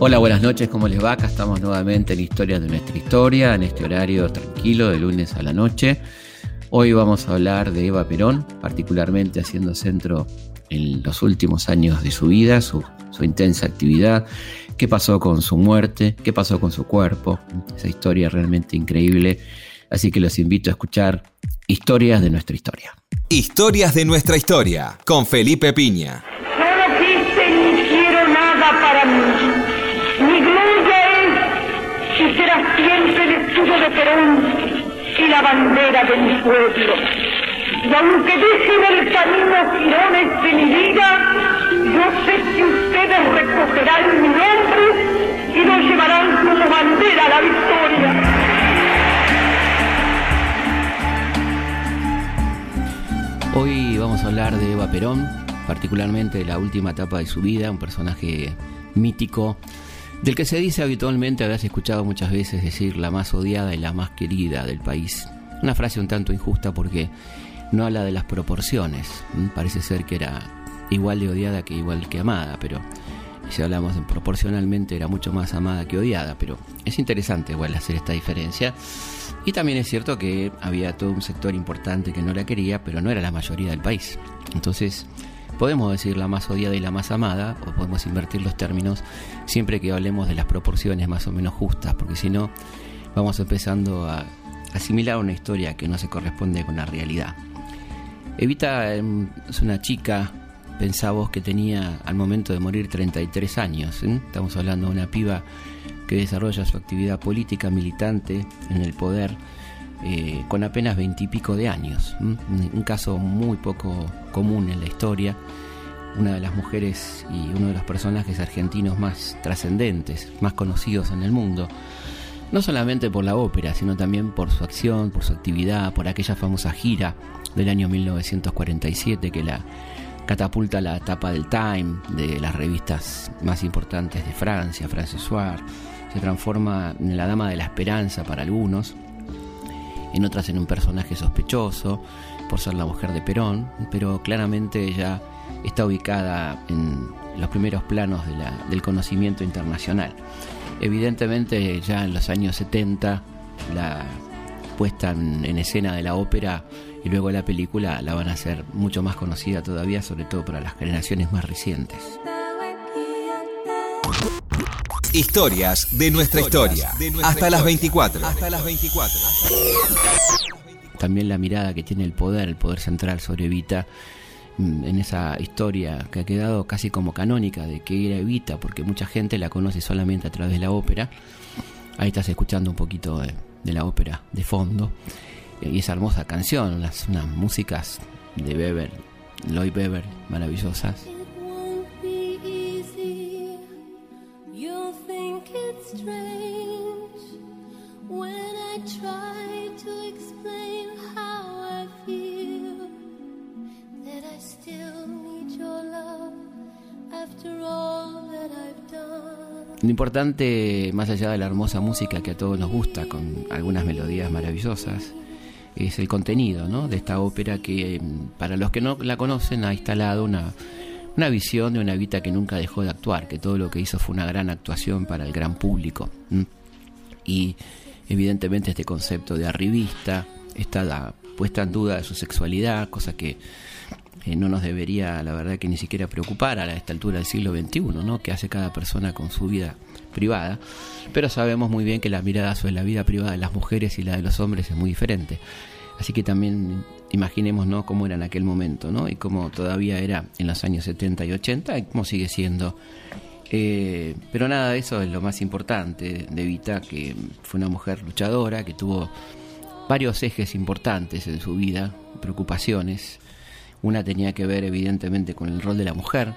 Hola, buenas noches, ¿cómo les va? Acá estamos nuevamente en Historias de nuestra historia, en este horario tranquilo de lunes a la noche. Hoy vamos a hablar de Eva Perón, particularmente haciendo centro en los últimos años de su vida, su, intensa actividad, qué pasó con su muerte, qué pasó con su cuerpo, esa historia realmente increíble. Así que los invito a escuchar Historias de nuestra historia. Historias de nuestra historia, con Felipe Piña. No quise ni quiero nada para mí. Mi gloria es y será siempre el escudo de Perón y la bandera de mi pueblo. Y aunque dejen el camino girones de mi vida, yo sé que ustedes recogerán mi nombre y lo llevarán como bandera a la victoria. Hoy vamos a hablar de Eva Perón, particularmente de la última etapa de su vida, un personaje mítico, del que se dice habitualmente, habías escuchado muchas veces decir la más odiada y la más querida del país. Una frase un tanto injusta porque no habla de las proporciones. Parece ser que era igual de odiada que igual que amada, pero si hablamos en proporcionalmente era mucho más amada que odiada, pero es interesante igual hacer esta diferencia. Y también es cierto que había todo un sector importante que no la quería, pero no era la mayoría del país. Entonces, podemos decir la más odiada y la más amada, o podemos invertir los términos siempre que hablemos de las proporciones más o menos justas, porque si no, vamos empezando a asimilar una historia que no se corresponde con la realidad. Evita em, es una chica, pensamos que tenía al momento de morir 33 años. ¿eh? Estamos hablando de una piba que desarrolla su actividad política militante en el poder eh, con apenas veintipico de años. Un caso muy poco común en la historia. Una de las mujeres y uno de los personajes argentinos más trascendentes, más conocidos en el mundo. No solamente por la ópera, sino también por su acción, por su actividad, por aquella famosa gira del año 1947 que la catapulta a la tapa del Time, de las revistas más importantes de Francia, France Soir, se transforma en la dama de la esperanza para algunos, en otras en un personaje sospechoso por ser la mujer de Perón, pero claramente ella está ubicada en los primeros planos del conocimiento internacional. Evidentemente ya en los años 70 la puesta en, en, escena de la ópera y luego la película la van a hacer mucho más conocida todavía, sobre todo para las generaciones más recientes. Historias de nuestra historia. Hasta las 24. Hasta las 24. También la mirada que tiene el poder, el poder central sobre Evita mm, en esa historia que ha quedado casi como canónica de que era Evita, porque mucha gente la conoce solamente a través de la ópera. Ahí estás escuchando un poquito de, la ópera de fondo. Y esa hermosa canción, las unas músicas de Weber, Lloyd Weber, maravillosas. Lo importante, más allá de la hermosa música que a todos nos gusta, con algunas melodías maravillosas, es el contenido ¿no? de esta ópera que, para los que no la conocen, ha instalado una, una visión de una Vita que nunca dejó de actuar, que todo lo que hizo fue una gran actuación para el gran público. Y evidentemente este concepto de arribista está puesta en duda de su sexualidad, cosa que no nos debería, la verdad, que ni siquiera preocupar a esta altura del siglo XXI, ¿no? Que hace cada persona con su vida privada. Pero sabemos muy bien que la mirada sobre la vida privada de las mujeres y la de los hombres es muy diferente. Así que también imaginemos ¿no? cómo era en aquel momento, ¿no? Y cómo todavía era en los años 70 y 80 y cómo sigue siendo. Eh, pero nada eso es lo más importante de Vita, que fue una mujer luchadora, que tuvo varios ejes importantes en su vida, preocupaciones, una tenía que ver evidentemente con el rol de la mujer,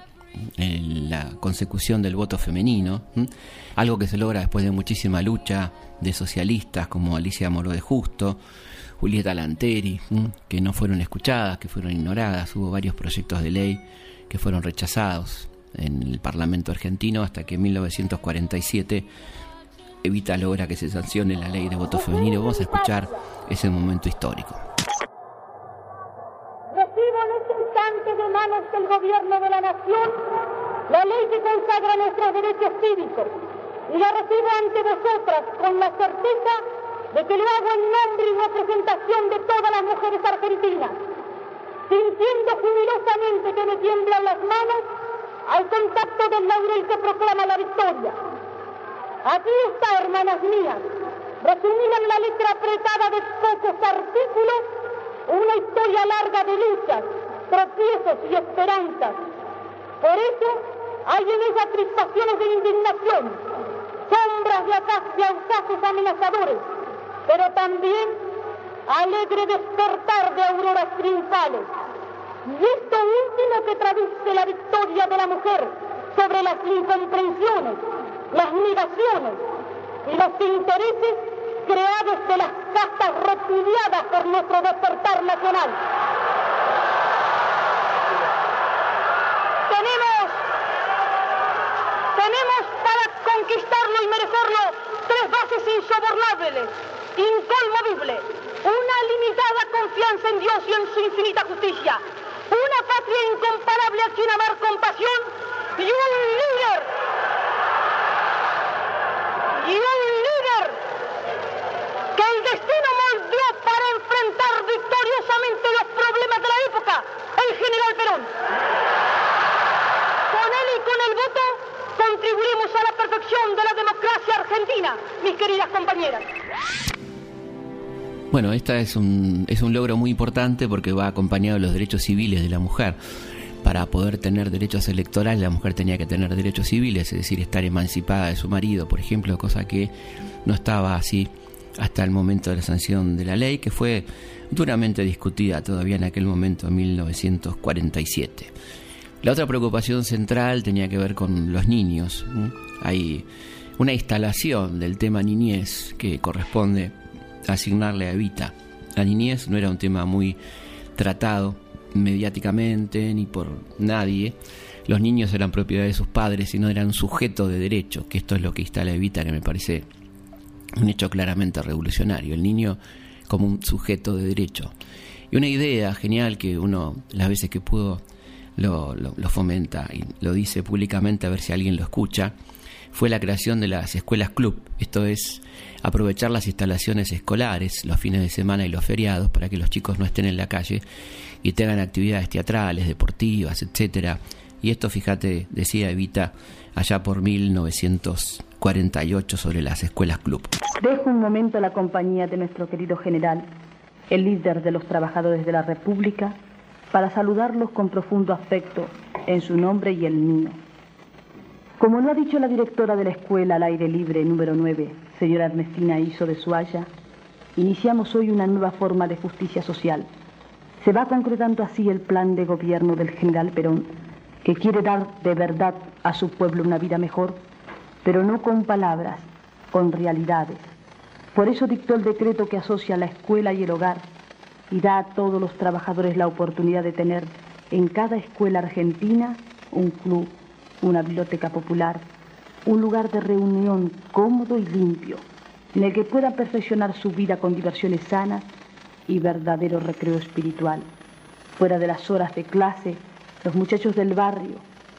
en la consecución del voto femenino, algo que se logra después de muchísima lucha de socialistas como Alicia Moro de Justo, Julieta Lanteri, que no fueron escuchadas, que fueron ignoradas, hubo varios proyectos de ley que fueron rechazados en el Parlamento argentino hasta que en 1947 Evita logra que se sancione la ley de voto femenino. Vamos a escuchar ese momento histórico. Recibo en este instante de manos del gobierno de la nación la ley que consagra nuestros derechos cívicos y la recibo ante vosotras con la certeza de que lo hago en nombre y representación de todas las mujeres argentinas, sintiendo jubilosamente que me tiemblan las manos al contacto del laurel que proclama la victoria. Aquí está, hermanas mías, resumida en la letra apretada de pocos artículos, una historia larga de luchas, tropiezos y esperanzas. Por eso hay en ella crispaciones de indignación, sombras de ataques y ausaces amenazadores, pero también alegre despertar de auroras triunfales. Y esto último que traduce la victoria de la mujer sobre las incomprensiones, las negaciones y los intereses creados de las castas repudiadas por nuestro despertar nacional. Tenemos, tenemos para conquistarlo y merecerlo tres bases insobornables, inconmovibles, una limitada confianza en Dios y en su infinita justicia, una patria incomparable a quien amar con pasión y un líder, y un líder que el destino moldeó para enfrentar victoriosamente los problemas de la época, el general Perón. Con él y con el voto contribuimos a la perfección de la democracia argentina, mis queridas compañeras. Bueno, esta es un, es un logro muy importante porque va acompañado de los derechos civiles de la mujer. Para poder tener derechos electorales, la mujer tenía que tener derechos civiles, es decir, estar emancipada de su marido, por ejemplo, cosa que no estaba así hasta el momento de la sanción de la ley, que fue duramente discutida todavía en aquel momento, en 1947. La otra preocupación central tenía que ver con los niños. Hay una instalación del tema niñez que corresponde asignarle a Evita. La niñez no era un tema muy tratado mediáticamente ni por nadie. Los niños eran propiedad de sus padres y no eran sujeto de derecho, que esto es lo que instala Evita, que me parece un hecho claramente revolucionario. El niño como un sujeto de derecho. Y una idea genial que uno, las veces que pudo, lo fomenta y lo dice públicamente a ver si alguien lo escucha, fue la creación de las escuelas club. Esto es aprovechar las instalaciones escolares los fines de semana y los feriados para que los chicos no estén en la calle y tengan actividades teatrales, deportivas, etcétera. Y esto, fíjate, decía Evita allá por 1948 sobre las escuelas club. Dejo un momento la compañía de nuestro querido general, el líder de los trabajadores de la República, para saludarlos con profundo afecto en su nombre y el mío. Como lo ha dicho la directora de la escuela al aire libre número 9, señora Ernestina Iso de Suaya, iniciamos hoy una nueva forma de justicia social. Se va concretando así el plan de gobierno del general Perón, que quiere dar de verdad a su pueblo una vida mejor, pero no con palabras, con realidades. Por eso dictó el decreto que asocia la escuela y el hogar y da a todos los trabajadores la oportunidad de tener en cada escuela argentina un club, una biblioteca popular, un lugar de reunión cómodo y limpio, en el que puedan perfeccionar su vida con diversiones sanas y verdadero recreo espiritual. Fuera de las horas de clase, los muchachos del barrio,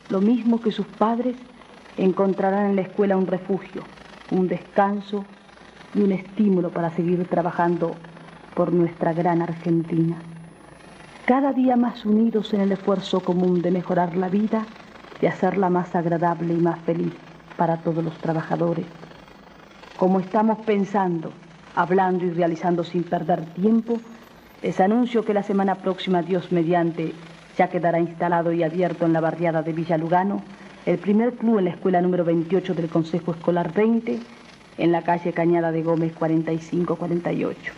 lo mismo que sus padres, encontrarán en la escuela un refugio, un descanso y un estímulo para seguir trabajando por nuestra gran Argentina. Cada día más unidos en el esfuerzo común de mejorar la vida, de hacerla más agradable y más feliz para todos los trabajadores. Como estamos pensando, hablando y realizando sin perder tiempo, les anuncio que la semana próxima, Dios mediante, ya quedará instalado y abierto en la barriada de Villa Lugano el primer club en la escuela número 28 del Consejo Escolar 20, en la calle Cañada de Gómez 4548.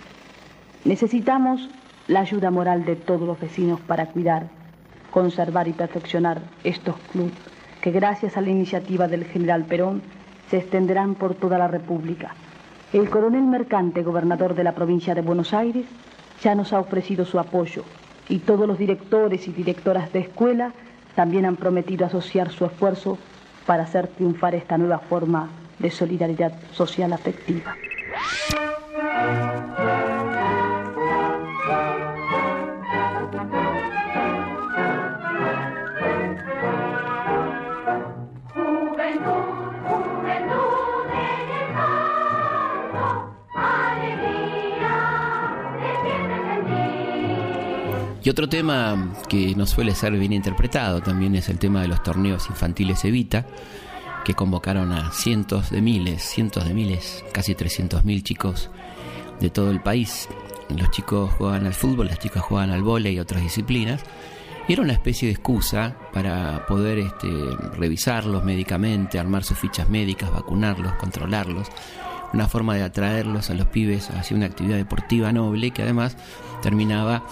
Necesitamos la ayuda moral de todos los vecinos para cuidar, conservar y perfeccionar estos clubes que gracias a la iniciativa del general Perón se extenderán por toda la República. El coronel Mercante, gobernador de la provincia de Buenos Aires, ya nos ha ofrecido su apoyo y todos los directores y directoras de escuela también han prometido asociar su esfuerzo para hacer triunfar esta nueva forma de solidaridad social afectiva. Y otro tema que no suele ser bien interpretado también es el tema de los torneos infantiles Evita, que convocaron a cientos de miles, cientos de miles, casi 300.000 chicos de todo el país. Los chicos juegan al fútbol, las chicas juegan al vóley y otras disciplinas. Y era una especie de excusa para poder este, revisarlos médicamente, armar sus fichas médicas, vacunarlos, controlarlos. Una forma de atraerlos a los pibes hacia una actividad deportiva noble que además terminaba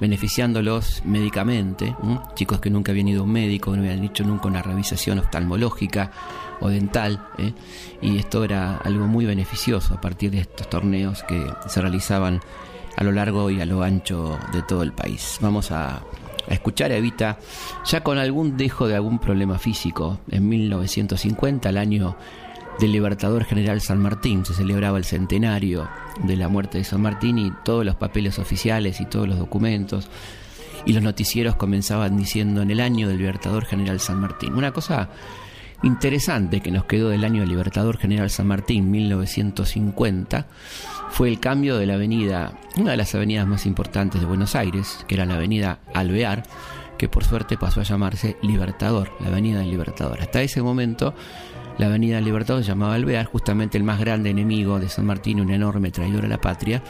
beneficiándolos médicamente, chicos que nunca habían ido a un médico, no habían hecho nunca una revisación oftalmológica o dental, ¿eh? y esto era algo muy beneficioso a partir de estos torneos que se realizaban a lo largo y a lo ancho de todo el país. Vamos a, a escuchar a Evita ya con algún dejo de algún problema físico. En 1950, el año del Libertador General San Martín. Se celebraba el centenario de la muerte de San Martín y todos los papeles oficiales y todos los documentos y los noticieros comenzaban diciendo en el año del Libertador General San Martín. Una cosa interesante que nos quedó del año del Libertador General San Martín 1950 fue el cambio de la avenida, una de las avenidas más importantes de Buenos Aires, que era la avenida Alvear, que por suerte pasó a llamarse Libertador, la avenida del Libertador. Hasta ese momento la Avenida Libertador se llamaba Alvear, justamente el más grande enemigo de San Martín, un enorme traidor a la patria,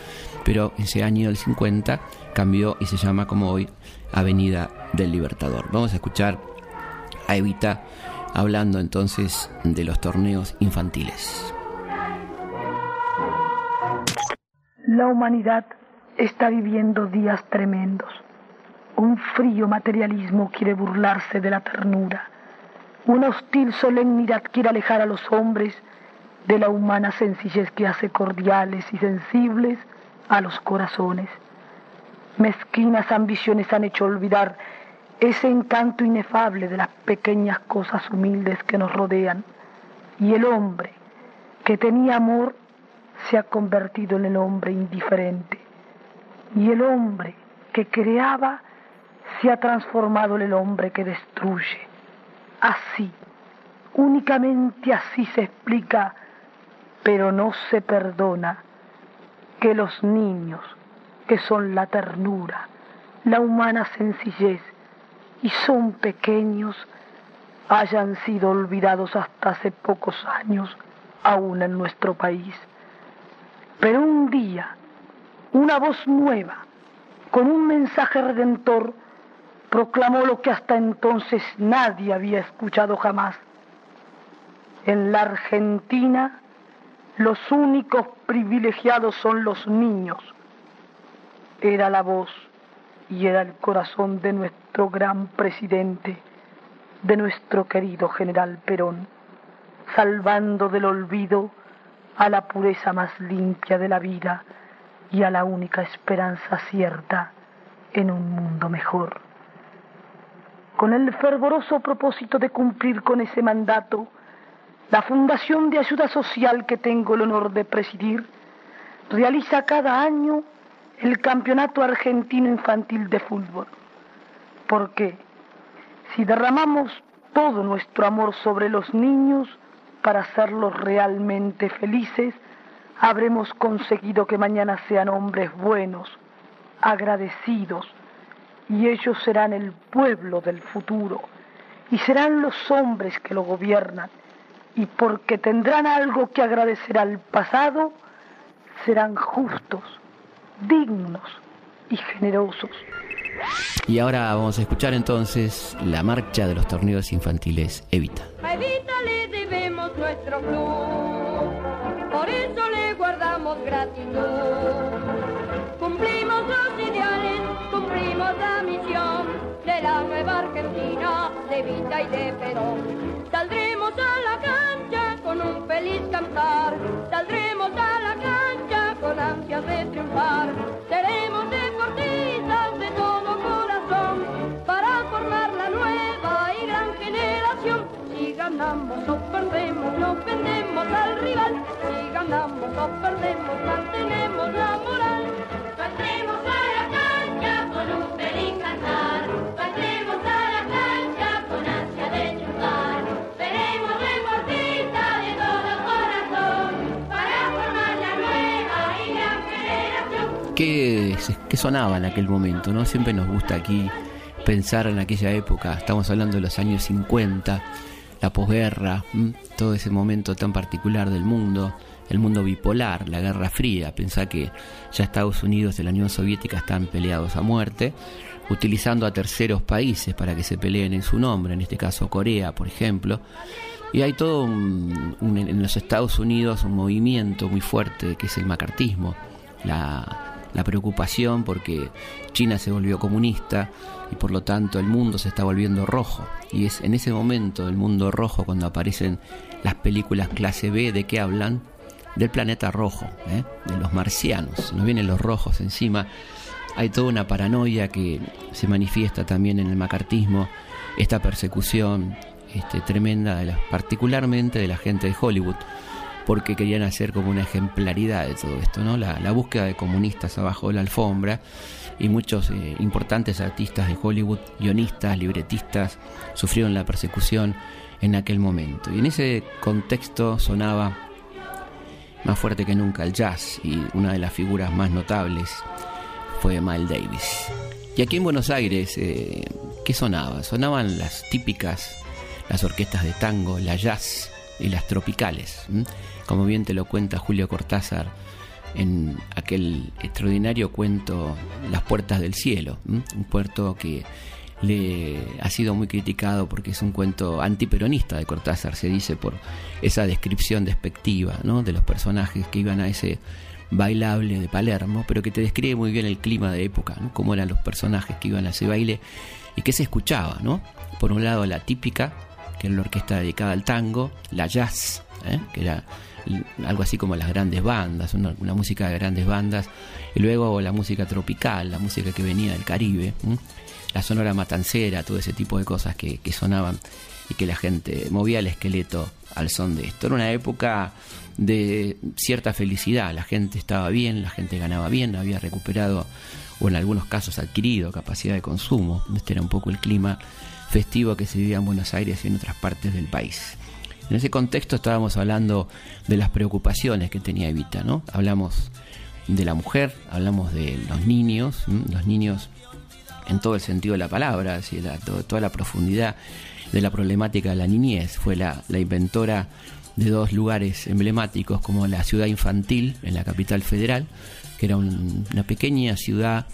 pero ese año del 50 cambió y se llama como hoy Avenida del Libertador. Vamos a escuchar a Evita hablando entonces de los torneos infantiles. La humanidad está viviendo días tremendos. Un frío materialismo quiere burlarse de la ternura una hostil solemnidad quiere alejar a los hombres de la humana sencillez que hace cordiales y sensibles a los corazones. Mezquinas ambiciones han hecho olvidar ese encanto inefable de las pequeñas cosas humildes que nos rodean. Y el hombre que tenía amor se ha convertido en el hombre indiferente. Y el hombre que creaba se ha transformado en el hombre que destruye. Así, únicamente así se explica, pero no se perdona que los niños, que son la ternura, la humana sencillez, y son pequeños, hayan sido olvidados hasta hace pocos años, aún en nuestro país. Pero un día, una voz nueva, con un mensaje redentor, proclamó lo que hasta entonces nadie había escuchado jamás. En la Argentina los únicos privilegiados son los niños. Era la voz y era el corazón de nuestro gran presidente, de nuestro querido general Perón, salvando del olvido a la pureza más limpia de la vida y a la única esperanza cierta en un mundo mejor con el fervoroso propósito de cumplir con ese mandato, la Fundación de Ayuda Social que tengo el honor de presidir realiza cada año el Campeonato Argentino Infantil de Fútbol. Porque si derramamos todo nuestro amor sobre los niños para hacerlos realmente felices, habremos conseguido que mañana sean hombres buenos, agradecidos, y ellos serán el pueblo del futuro y serán los hombres que lo gobiernan y porque tendrán algo que agradecer al pasado, serán justos, dignos y generosos. Y ahora vamos a escuchar entonces la marcha de los torneos infantiles Evita. A Evita le debemos nuestro club, por eso le guardamos gratitud. De la nueva Argentina, de Vita y de Perón. Saldremos a la cancha con un feliz cantar, saldremos a la cancha con ansias de triunfar. Seremos deportistas de todo corazón para formar la nueva y gran generación. Si ganamos o perdemos, no vendemos al rival. Si ganamos o perdemos, mantenemos la moral. Sonaba en aquel momento? ¿no? Siempre nos gusta aquí pensar en aquella época. Estamos hablando de los años 50, la posguerra, todo ese momento tan particular del mundo, el mundo bipolar, la Guerra Fría. Pensar que ya Estados Unidos y la Unión Soviética están peleados a muerte, utilizando a terceros países para que se peleen en su nombre, en este caso Corea, por ejemplo. Y hay todo un- en los Estados Unidos un movimiento muy fuerte que es el macartismo, la, la preocupación porque China se volvió comunista y por lo tanto el mundo se está volviendo rojo. Y es en ese momento del mundo rojo cuando aparecen las películas clase B de que hablan del planeta rojo, ¿eh? de los marcianos. Nos vienen los rojos encima. Hay toda una paranoia que se manifiesta también en el macartismo, esta persecución este, tremenda, de particularmente de la gente de Hollywood, porque querían hacer como una ejemplaridad de todo esto, ¿no? La, búsqueda de comunistas abajo de la alfombra y muchos eh, importantes artistas de Hollywood, guionistas, libretistas, sufrieron la persecución en aquel momento. Y en ese contexto sonaba más fuerte que nunca el jazz y una de las figuras más notables fue Miles Davis. Y aquí en Buenos Aires, eh, ¿qué sonaba? Sonaban las típicas, las orquestas de tango, la jazz y las tropicales. Como bien te lo cuenta Julio Cortázar en aquel extraordinario cuento Las Puertas del Cielo, un puerto que le ha sido muy criticado porque es un cuento antiperonista de Cortázar, se dice por esa descripción despectiva ¿no? de los personajes que iban a ese bailable de Palermo, pero que te describe muy bien el clima de época, cómo eran los personajes que iban a ese baile y qué se escuchaba, ¿no? Por un lado la típica, que era la orquesta dedicada al tango, la jazz, ¿eh? que era algo así como las grandes bandas, una, una música de grandes bandas, y luego la música tropical, la música que venía del Caribe, la sonora matancera, todo ese tipo de cosas que, que sonaban y que la gente movía el esqueleto al son de esto. Era una época de cierta felicidad, la gente estaba bien, la gente ganaba bien, había recuperado o en algunos casos adquirido capacidad de consumo. Este era un poco el clima festivo que se vivía en Buenos Aires y en otras partes del país. En ese contexto estábamos hablando de las preocupaciones que tenía Evita, ¿no? Hablamos de la mujer, hablamos de los niños, los niños en todo el sentido de la palabra, así, la- to- toda la profundidad de la problemática de la niñez. Fue la, inventora de dos lugares emblemáticos como la ciudad infantil en la capital federal, que era un- una pequeña ciudad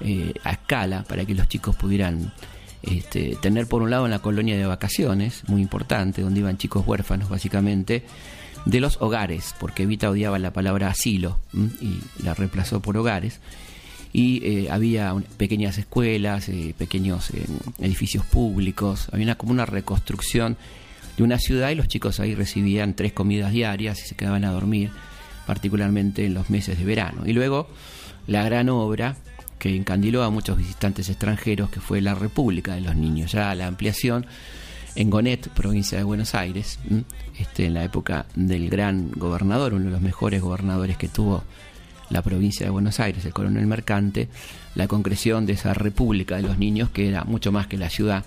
eh, a escala para que los chicos pudieran este, tener por un lado una colonia de vacaciones, muy importante, donde iban chicos huérfanos básicamente, de los hogares, porque Evita odiaba la palabra asilo y la reemplazó por hogares y eh, había pequeñas escuelas, eh, pequeños eh, edificios públicos, había una, como una reconstrucción de una ciudad y los chicos ahí recibían tres comidas diarias y se quedaban a dormir, particularmente en los meses de verano. Y luego la gran obra que encandiló a muchos visitantes extranjeros, que fue la República de los Niños, ya la ampliación en Gonet, provincia de Buenos Aires, este, en la época del gran gobernador, uno de los mejores gobernadores que tuvo la provincia de Buenos Aires, el coronel Mercante, la concreción de esa República de los Niños, que era mucho más que la ciudad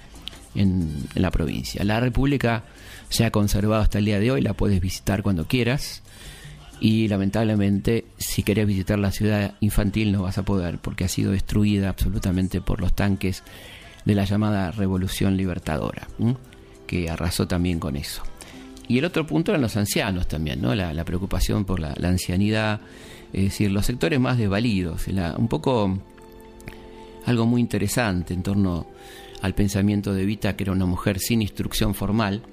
en, en la provincia. La República se ha conservado hasta el día de hoy, la puedes visitar cuando quieras, y lamentablemente si querés visitar la ciudad infantil no vas a poder, porque ha sido destruida absolutamente por los tanques de la llamada Revolución Libertadora, que arrasó también con eso. Y el otro punto eran los ancianos también, ¿no? La, la preocupación por la, la ancianidad, es decir, los sectores más desvalidos, un poco algo muy interesante en torno al pensamiento de Vita, que era una mujer sin instrucción formal,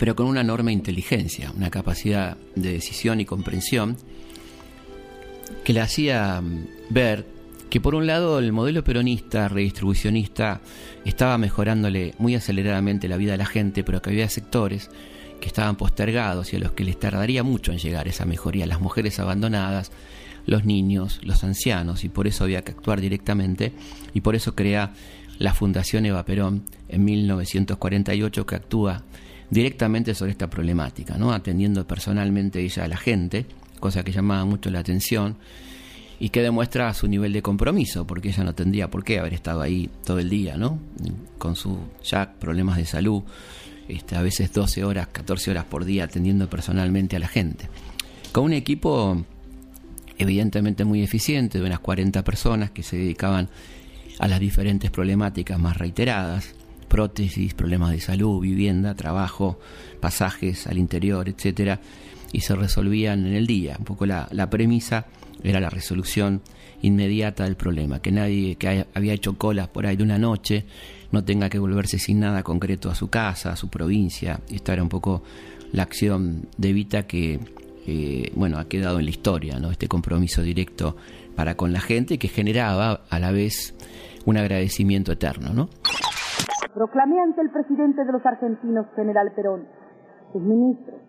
pero con una enorme inteligencia, una capacidad de decisión y comprensión, que le hacía mm, ver que por un lado el modelo peronista, redistribucionista, estaba mejorándole muy aceleradamente la vida de la gente, pero que había sectores que estaban postergados y a los que les tardaría mucho en llegar esa mejoría, las mujeres abandonadas, los niños, los ancianos, y por eso había que actuar directamente, y por eso crea la Fundación Eva Perón en 1948 que actúa directamente sobre esta problemática, ¿no? atendiendo personalmente ella a la gente, cosa que llamaba mucho la atención y que demuestra su nivel de compromiso, porque ella no tendría por qué haber estado ahí todo el día, ¿no? Con sus ya problemas de salud, este, a veces 12 horas, 14 horas por día atendiendo personalmente a la gente. Con un equipo evidentemente muy eficiente, de unas 40 personas que se dedicaban a las diferentes problemáticas más reiteradas, prótesis, problemas de salud, vivienda, trabajo, pasajes al interior, etcétera, y se resolvían en el día. Un poco la, premisa era la resolución inmediata del problema, que nadie que había hecho colas por ahí de una noche no tenga que volverse sin nada concreto a su casa, a su provincia. Esta era un poco la acción de Vita que eh, bueno, ha quedado en la historia, ¿no? Este compromiso directo para con la gente que generaba a la vez un agradecimiento eterno, ¿no? Proclamé ante el presidente de los argentinos, general Perón, sus ministros,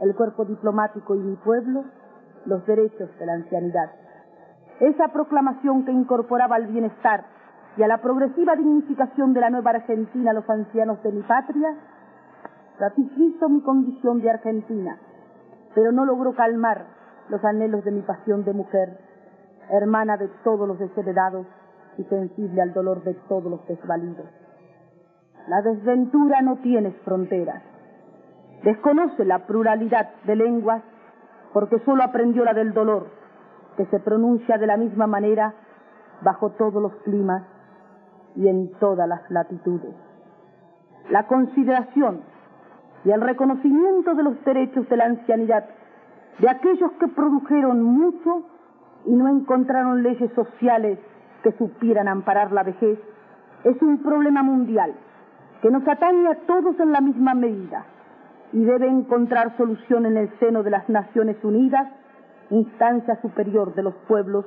el cuerpo diplomático y mi pueblo, los derechos de la ancianidad. Esa proclamación que incorporaba al bienestar y a la progresiva dignificación de la nueva Argentina a los ancianos de mi patria, ratifico mi condición de argentina, pero no logró calmar los anhelos de mi pasión de mujer, hermana de todos los desheredados y sensible al dolor de todos los desvalidos. La desventura no tiene fronteras. Desconoce la pluralidad de lenguas porque solo aprendió la del dolor, que se pronuncia de la misma manera bajo todos los climas y en todas las latitudes. La consideración y el reconocimiento de los derechos de la ancianidad de aquellos que produjeron mucho y no encontraron leyes sociales que supieran amparar la vejez es un problema mundial que nos atañe a todos en la misma medida y debe encontrar solución en el seno de las Naciones Unidas, instancia superior de los pueblos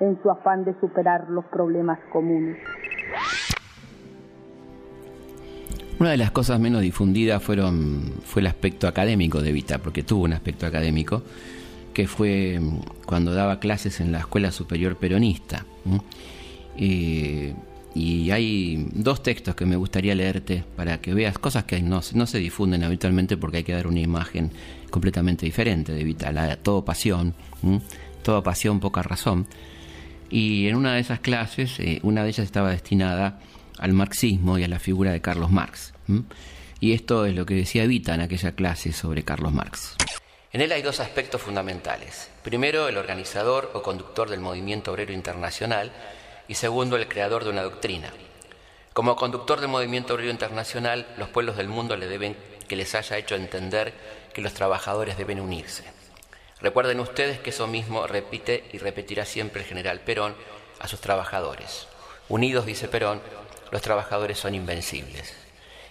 en su afán de superar los problemas comunes. Una de las cosas menos difundidas fueron, fue el aspecto académico de Vita, porque tuvo un aspecto académico, que fue mm, cuando daba clases en la Escuela Superior Peronista. y hay dos textos que me gustaría leerte para que veas cosas que no, no se difunden habitualmente porque hay que dar una imagen completamente diferente de Vita, la todo pasión, toda pasión, poca razón. Y en una de esas clases, eh, una de ellas estaba destinada al marxismo y a la figura de Carlos Marx. Y esto es lo que decía Vita en aquella clase sobre Carlos Marx. En él hay dos aspectos fundamentales. Primero, el organizador o conductor del movimiento obrero internacional y segundo, el creador de una doctrina. Como conductor del movimiento obrero internacional, los pueblos del mundo le deben que les haya hecho entender que los trabajadores deben unirse. Recuerden ustedes que eso mismo repite y repetirá siempre el general Perón a sus trabajadores. Unidos, dice Perón, los trabajadores son invencibles.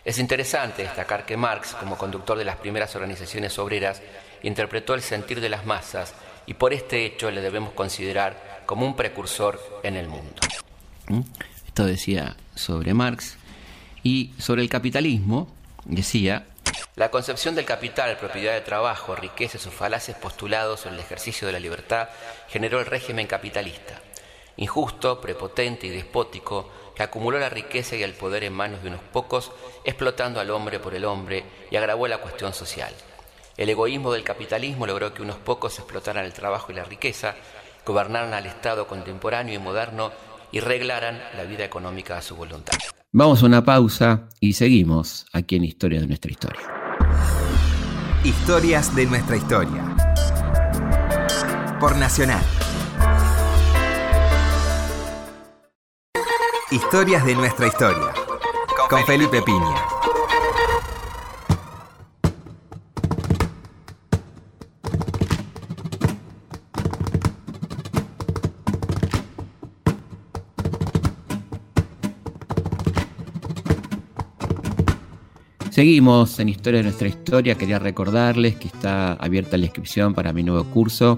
Es interesante destacar que Marx, como conductor de las primeras organizaciones obreras, interpretó el sentir de las masas y por este hecho le debemos considerar como un precursor en el mundo. ¿Mm? Esto decía sobre Marx y sobre el capitalismo decía la concepción del capital, propiedad de trabajo, riqueza y sus falaces postulados en el ejercicio de la libertad generó el régimen capitalista, injusto, prepotente y despótico, que acumuló la riqueza y el poder en manos de unos pocos, explotando al hombre por el hombre y agravó la cuestión social. El egoísmo del capitalismo logró que unos pocos explotaran el trabajo y la riqueza, gobernaran al Estado contemporáneo y moderno y reglaran la vida económica a su voluntad. Vamos a una pausa y seguimos aquí en Historia de nuestra historia. Historias de nuestra historia. Por Nacional. Historias de nuestra historia. Con Felipe Piña. Seguimos en Historia de nuestra historia. Quería recordarles que está abierta la inscripción para mi nuevo curso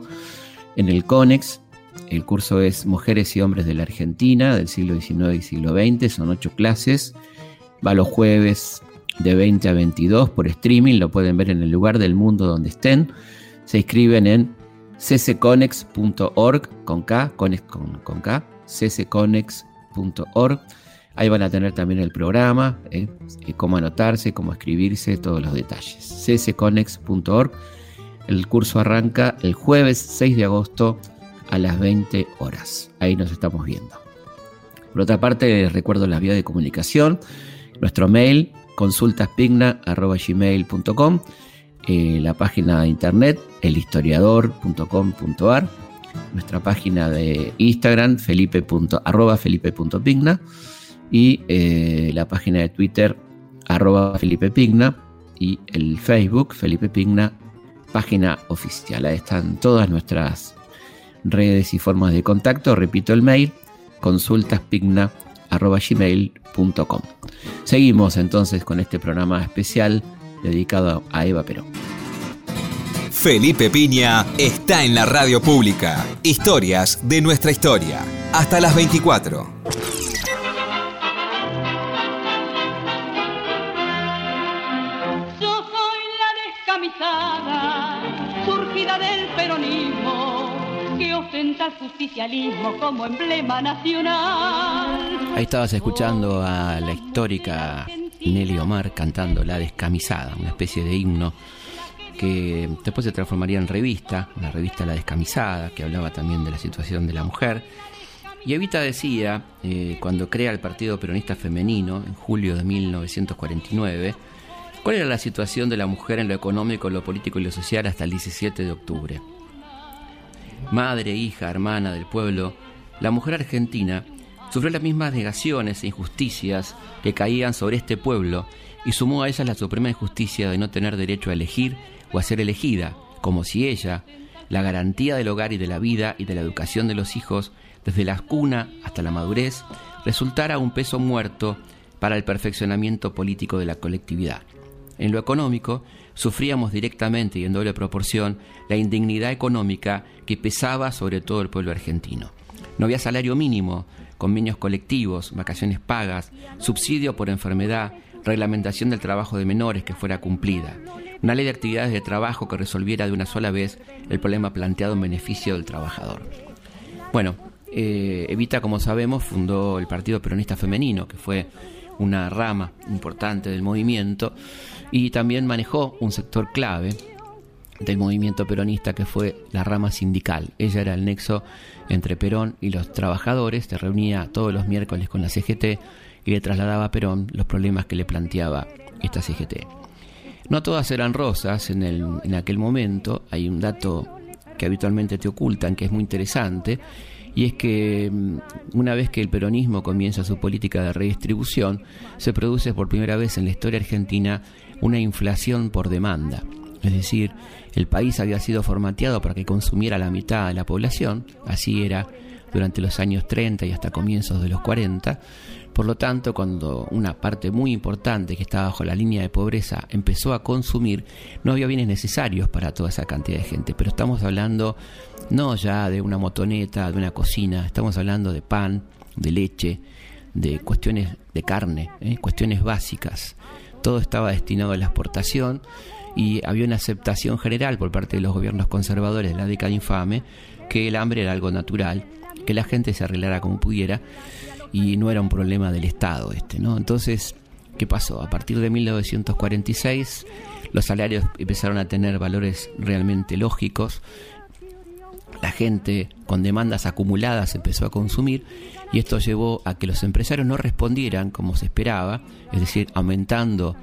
en el CONEX el curso es Mujeres y Hombres de la Argentina del siglo XIX y siglo XX, son ocho clases. Va los jueves de 20 a 22 por streaming, lo pueden ver en el lugar del mundo donde estén. Se inscriben en ccconex.org con K, conex con, con K, ccconex.org. Ahí van a tener también el programa, ¿eh? cómo anotarse, cómo escribirse, todos los detalles. csconex.org. El curso arranca el jueves 6 de agosto a las 20 horas. Ahí nos estamos viendo. Por otra parte, les recuerdo la vía de comunicación. Nuestro mail, consultaspigna.gmail.com eh, La página de internet, elhistoriador.com.ar Nuestra página de Instagram, felipe. Y eh, la página de Twitter arroba Felipe Pigna y el Facebook Felipe Pigna, página oficial. Ahí están todas nuestras redes y formas de contacto. Repito el mail, consultaspigna.gmail.com. Seguimos entonces con este programa especial dedicado a Eva Perón. Felipe Piña está en la radio pública. Historias de nuestra historia. Hasta las 24. Justicialismo como emblema nacional. Ahí estabas escuchando a la histórica Nelly Omar cantando La Descamisada, una especie de himno que después se transformaría en revista, la revista La Descamisada, que hablaba también de la situación de la mujer. Y Evita decía, eh, cuando crea el Partido Peronista Femenino, en julio de 1949, cuál era la situación de la mujer en lo económico, lo político y lo social hasta el 17 de octubre madre, hija, hermana del pueblo, la mujer argentina sufrió las mismas negaciones e injusticias que caían sobre este pueblo y sumó a ellas la suprema injusticia de no tener derecho a elegir o a ser elegida, como si ella, la garantía del hogar y de la vida y de la educación de los hijos, desde la cuna hasta la madurez, resultara un peso muerto para el perfeccionamiento político de la colectividad. En lo económico, sufríamos directamente y en doble proporción la indignidad económica que pesaba sobre todo el pueblo argentino. No había salario mínimo, convenios colectivos, vacaciones pagas, subsidio por enfermedad, reglamentación del trabajo de menores que fuera cumplida, una ley de actividades de trabajo que resolviera de una sola vez el problema planteado en beneficio del trabajador. Bueno, eh, Evita, como sabemos, fundó el Partido Peronista Femenino, que fue una rama importante del movimiento, y también manejó un sector clave del movimiento peronista que fue la rama sindical. Ella era el nexo entre Perón y los trabajadores, se reunía todos los miércoles con la CGT y le trasladaba a Perón los problemas que le planteaba esta CGT. No todas eran rosas en, el, en aquel momento, hay un dato que habitualmente te ocultan que es muy interesante, y es que mm, una vez que el peronismo comienza su política de redistribución, se produce por primera vez en la historia argentina una inflación por demanda. Es decir, el país había sido formateado para que consumiera la mitad de la población, así era durante los años 30 y hasta comienzos de los 40. Por lo tanto, cuando una parte muy importante que estaba bajo la línea de pobreza empezó a consumir, no había bienes necesarios para toda esa cantidad de gente. Pero estamos hablando no ya de una motoneta, de una cocina, estamos hablando de pan, de leche, de cuestiones de carne, ¿eh? cuestiones básicas todo estaba destinado a la exportación y había una aceptación general por parte de los gobiernos conservadores de la década infame que el hambre era algo natural, que la gente se arreglara como pudiera y no era un problema del Estado este, ¿no? Entonces, ¿qué pasó? A partir de 1946 los salarios empezaron a tener valores realmente lógicos, la gente con demandas acumuladas empezó a consumir y esto llevó a que los empresarios no respondieran como se esperaba, es decir, aumentando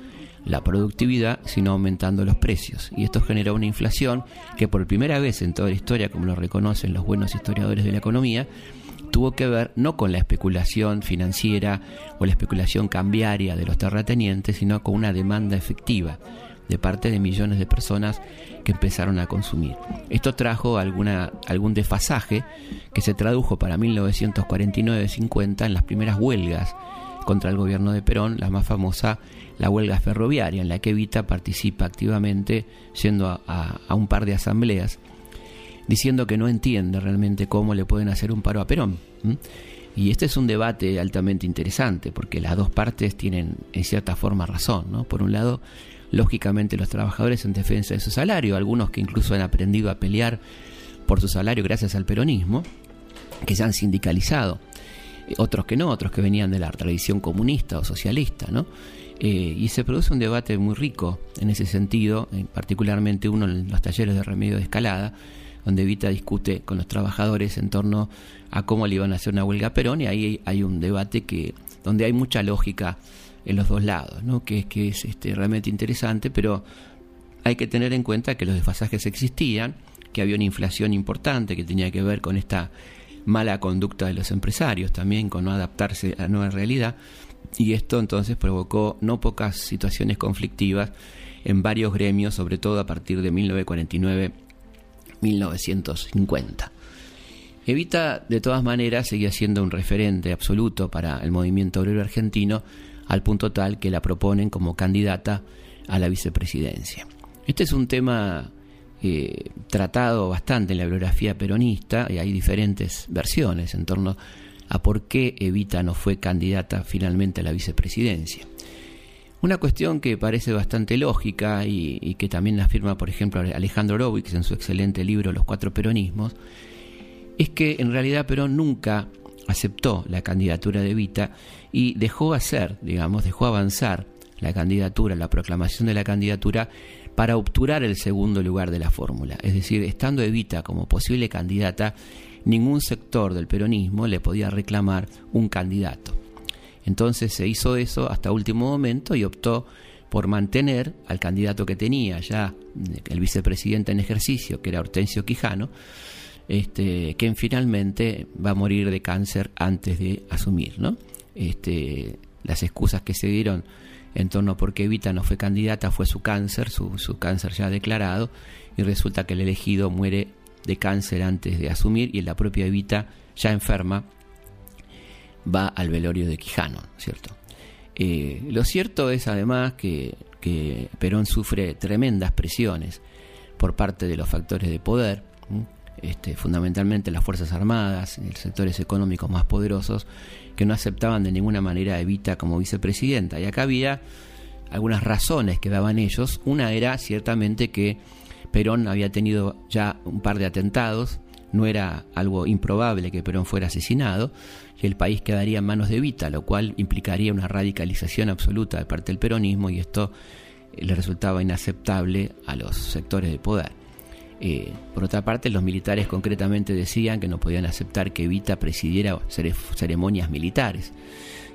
la productividad, sino aumentando los precios. Y esto generó una inflación que por primera vez en toda la historia, como lo reconocen los buenos historiadores de la economía, tuvo que ver no con la especulación financiera o la especulación cambiaria de los terratenientes, sino con una demanda efectiva de parte de millones de personas que empezaron a consumir. Esto trajo alguna, algún desfasaje que se tradujo para 1949-50 en las primeras huelgas contra el gobierno de Perón, la más famosa, la huelga ferroviaria, en la que Evita participa activamente yendo a, un par de asambleas, diciendo que no entiende realmente cómo le pueden hacer un paro a Perón. Y este es un debate altamente interesante, porque las dos partes tienen en cierta forma razón. ¿no? Por un lado, lógicamente los trabajadores en defensa de su salario, algunos que incluso han aprendido a pelear por su salario gracias al peronismo, que se han sindicalizado. otros que no, otros que venían de la tradición comunista o socialista, ¿no? Eh, y se produce un debate muy rico en ese sentido, particularmente uno en los talleres de remedio de escalada, donde Evita discute con los trabajadores en torno a cómo le iban a hacer una huelga a Perón, y ahí hay un debate que donde hay mucha lógica en los dos lados, ¿no? que es este, realmente interesante, pero hay que tener en cuenta que los desfasajes existían, que había una inflación importante que tenía que ver con esta mala conducta de los empresarios, también con no adaptarse a la nueva realidad, y esto entonces provocó no pocas situaciones conflictivas en varios gremios, sobre todo a partir de 1949-1950. Evita, de todas maneras, seguía siendo un referente absoluto para el movimiento obrero argentino, al punto tal que la proponen como candidata a la vicepresidencia. Este es un tema eh, tratado bastante en la bibliografía peronista y hay diferentes versiones en torno a por qué Evita no fue candidata finalmente a la vicepresidencia. Una cuestión que parece bastante lógica y, que también afirma, por ejemplo, Alejandro Horowitz en su excelente libro Los Cuatro Peronismos, es que en realidad Perón nunca aceptó la candidatura de Evita y dejó hacer, digamos, dejó avanzar la candidatura, la proclamación de la candidatura para obturar el segundo lugar de la fórmula. Es decir, estando Evita como posible candidata, ningún sector del peronismo le podía reclamar un candidato. Entonces se hizo eso hasta último momento y optó por mantener al candidato que tenía ya el vicepresidente en ejercicio, que era Hortensio Quijano, este, que finalmente va a morir de cáncer antes de asumir. ¿no? Este, las excusas que se dieron en torno a por qué Evita no fue candidata fue su cáncer, su, cáncer ya declarado, y resulta que el elegido muere de cáncer antes de asumir y la propia Evita, ya enferma, va al velorio de Quijano, ¿cierto? Eh, lo cierto es además que, Perón sufre tremendas presiones por parte de los factores de poder, este, fundamentalmente las Fuerzas Armadas, los sectores económicos más poderosos, que no aceptaban de ninguna manera a Evita como vicepresidenta. Y acá había algunas razones que daban ellos. Una era ciertamente que Perón había tenido ya un par de atentados, no era algo improbable que Perón fuera asesinado, y el país quedaría en manos de Evita, lo cual implicaría una radicalización absoluta de parte del peronismo y esto le resultaba inaceptable a los sectores de poder. Eh, por otra parte, los militares concretamente decían que no podían aceptar que Evita presidiera ceremonias militares.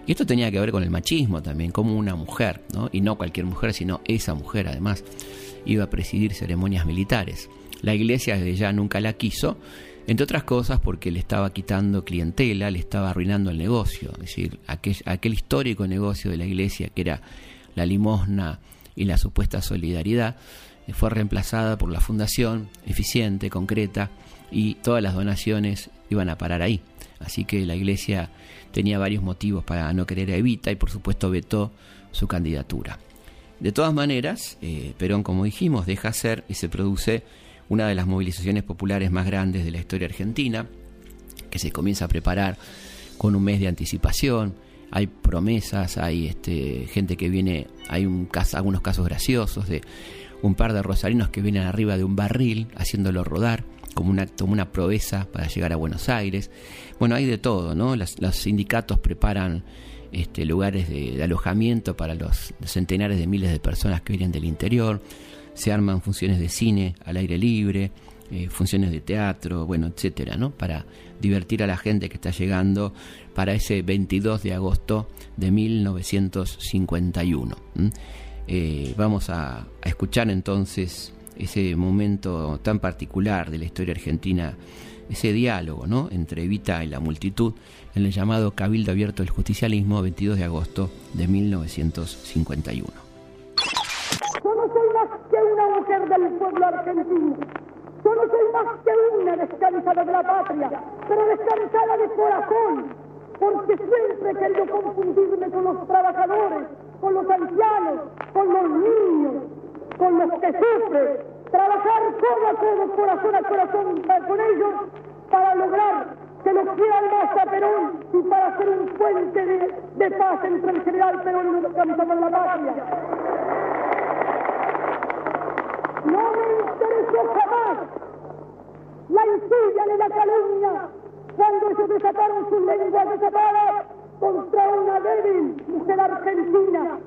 Y esto tenía que ver con el machismo también, como una mujer, ¿no? y no cualquier mujer, sino esa mujer además, iba a presidir ceremonias militares. La iglesia desde ya nunca la quiso, entre otras cosas porque le estaba quitando clientela, le estaba arruinando el negocio, es decir, aquel, aquel histórico negocio de la iglesia que era la limosna y la supuesta solidaridad, fue reemplazada por la fundación, eficiente, concreta, y todas las donaciones iban a parar ahí. Así que la iglesia tenía varios motivos para no querer a Evita y por supuesto vetó su candidatura. De todas maneras, eh, Perón, como dijimos, deja hacer y se produce una de las movilizaciones populares más grandes de la historia argentina, que se comienza a preparar con un mes de anticipación. Hay promesas, hay este, gente que viene, hay un, algunos casos graciosos de un par de rosarinos que vienen arriba de un barril haciéndolo rodar como una, como una proeza para llegar a Buenos Aires. Bueno, hay de todo, ¿no? los sindicatos preparan este, lugares de, alojamiento para los, centenares de miles de personas que vienen del interior, se arman funciones de cine al aire libre, eh, funciones de teatro, bueno, etcétera, ¿no? Para divertir a la gente que está llegando para ese 22 de agosto de 1951. Eh, vamos a, escuchar entonces ese momento tan particular de la historia argentina, ese diálogo ¿no? entre Evita y la multitud en el llamado Cabildo Abierto del Justicialismo, 22 de agosto de 1951. Yo no soy más que una mujer del pueblo argentino. Yo no soy más que una descansada de la patria, pero descansada de corazón, porque siempre he querido confundirme con los trabajadores con los ancianos, con los niños, con los que sufren, trabajar codo a codo, corazón a corazón con ellos para lograr que los quieran más a Perón y para hacer un puente de, paz entre el general Perón y los de la patria. No me interesó jamás la insidia ni la calumnia cuando ellos desataron sus lenguas desatadas contra una débil mujer argentina.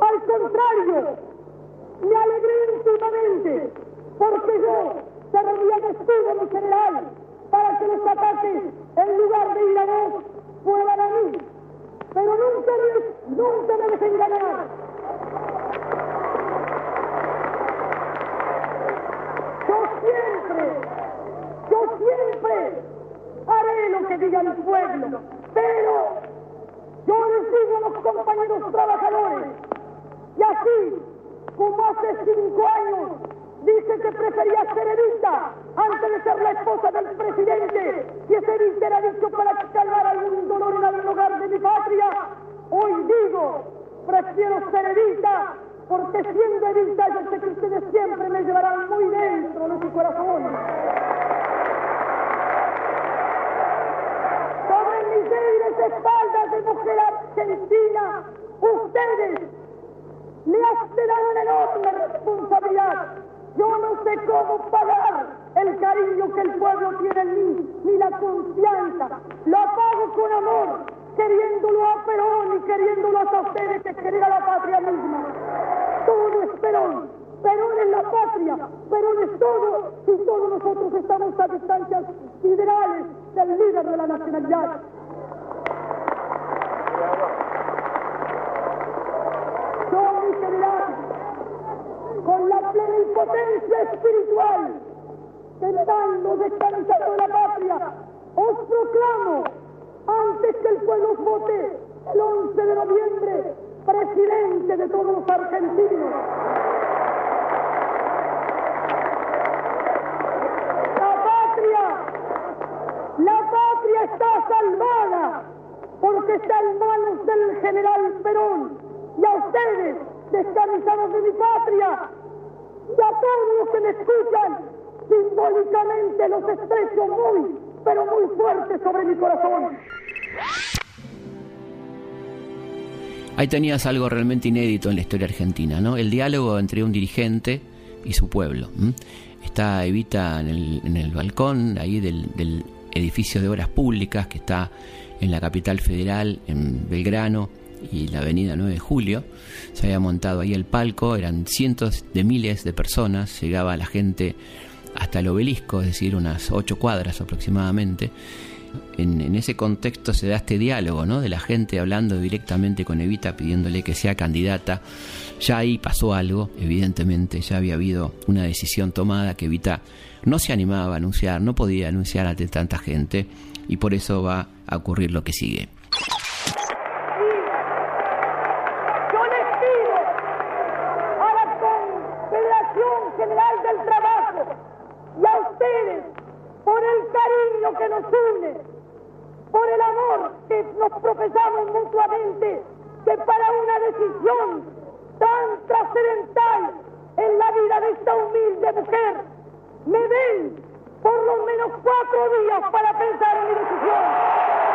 Al contrario, me alegré íntimamente porque yo servía de escudo mi general para que los ataques, en lugar de ir a vos, fueran a mí. Pero nunca, nunca me dejé. Yo siempre, yo siempre haré lo que diga el pueblo, pero yo les digo a los compañeros trabajadores, y así, como hace cinco años, dice que prefería ser Evita antes de ser la esposa del presidente, y ese Evita era dicho para calmar algún dolor en algún hogar de mi patria, hoy digo, prefiero ser Evita, porque siendo Evita yo sé que ustedes siempre me llevarán muy dentro de su corazón. Sobre mis débiles espaldas de mujer argentina, ustedes le dan una enorme responsabilidad. Yo no sé cómo pagar el cariño que el pueblo tiene en mí, ni la confianza. Lo pago con amor, queriéndolo a Perón y queriéndolo a ustedes que querer a la patria misma. Todo es Perón. Perón es la patria, Perón es todo y todos nosotros estamos a distancias siderales del líder de la nacionalidad. Yo, mi general, con la plenipotencia espiritual que dan los descansados de la patria, os proclamo, antes que el pueblo vote el 11 de noviembre, presidente de todos los argentinos. La patria, la patria está salvada porque está en manos del general Perón y a ustedes, descamisados de mi patria, y a todos los que me escuchan, simbólicamente los estrecho muy, pero muy fuerte sobre mi corazón. Ahí tenías algo realmente inédito en la historia argentina, ¿no? El diálogo entre un dirigente y su pueblo. Está Evita en el, en el balcón ahí del, del edificio de obras públicas que está en la capital federal, en Belgrano y la avenida 9 de Julio. Se había montado ahí el palco, eran cientos de miles de personas, llegaba la gente hasta el obelisco, es decir, unas ocho cuadras aproximadamente. En, en, ese contexto se da este diálogo, ¿no? De la gente hablando directamente con Evita, pidiéndole que sea candidata. Ya ahí pasó algo, evidentemente, ya había habido una decisión tomada que Evita no se animaba a anunciar, no podía anunciar ante tanta gente, y por eso va a ocurrir lo que sigue. Tan trascendental en la vida de esta humilde mujer, me den por lo menos cuatro días para pensar en mi decisión.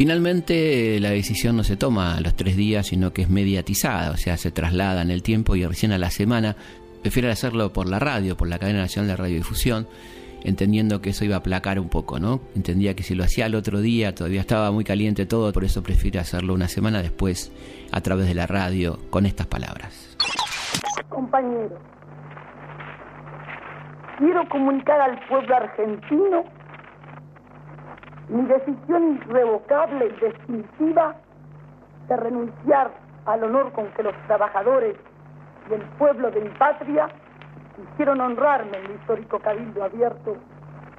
Finalmente la decisión no se toma a los tres días, sino que es mediatizada, o sea, se traslada en el tiempo y recién a la semana prefiere hacerlo por la radio, por la cadena nacional de radiodifusión, entendiendo que eso iba a aplacar un poco, ¿no? Entendía que si lo hacía el otro día todavía estaba muy caliente todo, por eso prefiere hacerlo una semana después a través de la radio con estas palabras. Compañeros, quiero comunicar al pueblo argentino mi decisión irrevocable y definitiva de renunciar al honor con que los trabajadores y el pueblo de mi patria quisieron honrarme en el histórico cabildo abierto